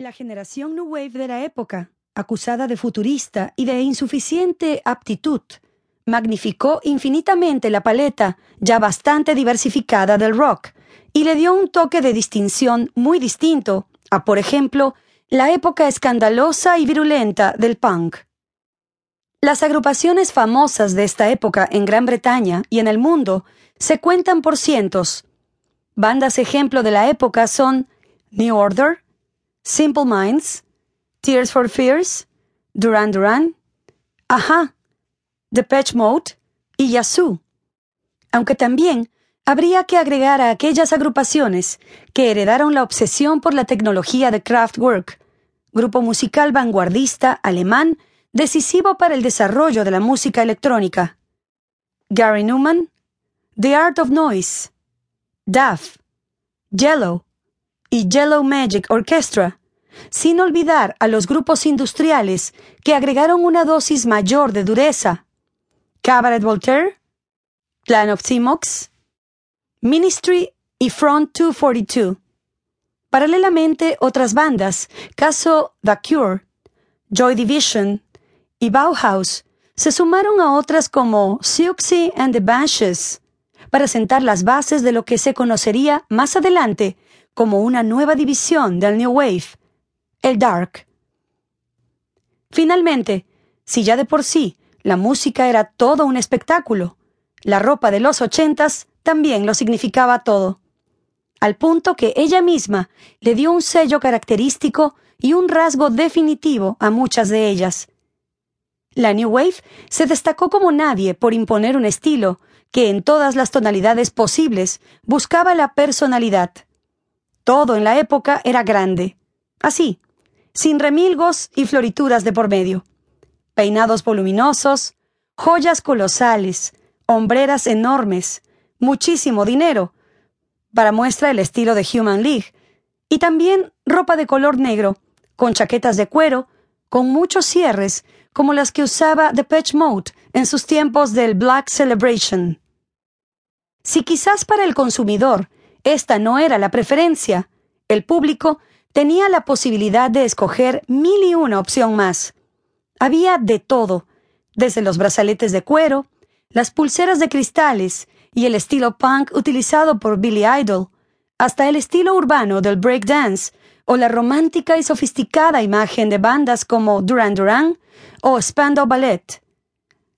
La generación New Wave de la época, acusada de futurista y de insuficiente aptitud, magnificó infinitamente la paleta ya bastante diversificada del rock y le dio un toque de distinción muy distinto a, por ejemplo, la época escandalosa y virulenta del punk. Las agrupaciones famosas de esta época en Gran Bretaña y en el mundo se cuentan por cientos. Bandas ejemplo de la época son New Order, Simple Minds, Tears for Fears, Duran Duran, Aha, Depeche Mode y Yazoo. Aunque también habría que agregar a aquellas agrupaciones que heredaron la obsesión por la tecnología de Kraftwerk, grupo musical vanguardista alemán decisivo para el desarrollo de la música electrónica. Gary Newman, The Art of Noise, Duff, Yellow, y Yellow Magic Orchestra, sin olvidar a los grupos industriales que agregaron una dosis mayor de dureza. Cabaret Voltaire, Plan of Timox, Ministry y Front 242. Paralelamente, otras bandas, caso The Cure, Joy Division y Bauhaus, se sumaron a otras como Siouxsie and the Banshees, para sentar las bases de lo que se conocería más adelante como una nueva división del New Wave, el Dark. Finalmente, si ya de por sí la música era todo un espectáculo, la ropa de los ochentas también lo significaba todo, al punto que ella misma le dio un sello característico y un rasgo definitivo a muchas de ellas. La New Wave se destacó como nadie por imponer un estilo que en todas las tonalidades posibles buscaba la personalidad. Todo en la época era grande. Así, sin remilgos y florituras de por medio. Peinados voluminosos, joyas colosales, hombreras enormes, muchísimo dinero, para muestra el estilo de Human League, y también ropa de color negro, con chaquetas de cuero, con muchos cierres, como las que usaba Patch Mode en sus tiempos del Black Celebration. Si quizás para el consumidor esta no era la preferencia. El público tenía la posibilidad de escoger mil y una opción más. Había de todo, desde los brazaletes de cuero, las pulseras de cristales y el estilo punk utilizado por Billy Idol, hasta el estilo urbano del breakdance o la romántica y sofisticada imagen de bandas como Duran Duran o Spandau Ballet.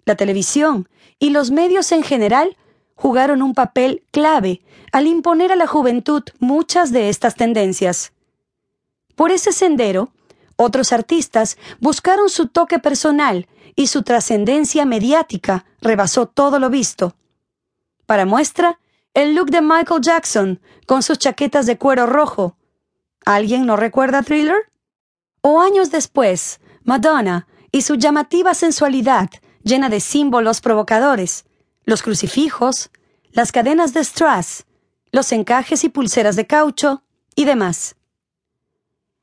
La televisión y los medios en general jugaron un papel clave al imponer a la juventud muchas de estas tendencias. Por ese sendero, otros artistas buscaron su toque personal y su trascendencia mediática rebasó todo lo visto. Para muestra, el look de Michael Jackson con sus chaquetas de cuero rojo. ¿Alguien no recuerda Thriller? O años después, Madonna y su llamativa sensualidad llena de símbolos provocadores, los crucifijos, las cadenas de strass, los encajes y pulseras de caucho y demás.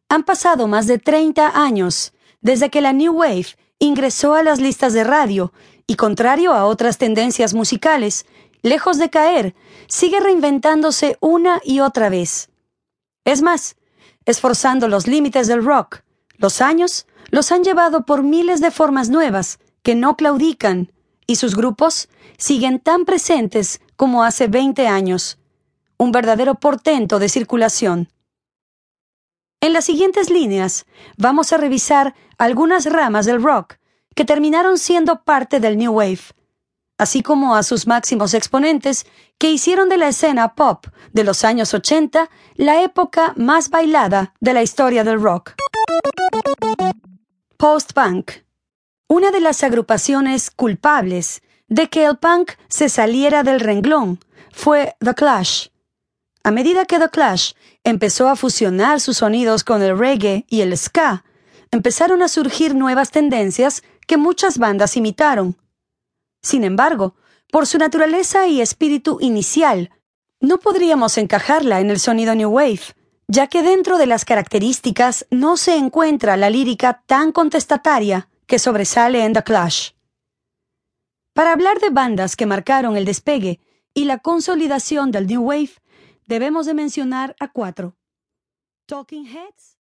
Han pasado más de 30 años desde que la New Wave ingresó a las listas de radio y, contrario a otras tendencias musicales, lejos de caer, sigue reinventándose una y otra vez. Es más, esforzando los límites del rock, los años los han llevado por miles de formas nuevas que no claudican y sus grupos siguen tan presentes como hace 20 años. Un verdadero portento de circulación. En las siguientes líneas vamos a revisar algunas ramas del rock que terminaron siendo parte del New Wave, así como a sus máximos exponentes que hicieron de la escena pop de los años 80 la época más bailada de la historia del rock. Post-punk una de las agrupaciones culpables de que el punk se saliera del renglón fue The Clash. A medida que The Clash empezó a fusionar sus sonidos con el reggae y el ska, empezaron a surgir nuevas tendencias que muchas bandas imitaron. Sin embargo, por su naturaleza y espíritu inicial, no podríamos encajarla en el sonido New Wave, ya que dentro de las características no se encuentra la lírica tan contestataria que sobresale en The Clash. Para hablar de bandas que marcaron el despegue y la consolidación del New Wave, debemos de mencionar a cuatro. Talking Heads,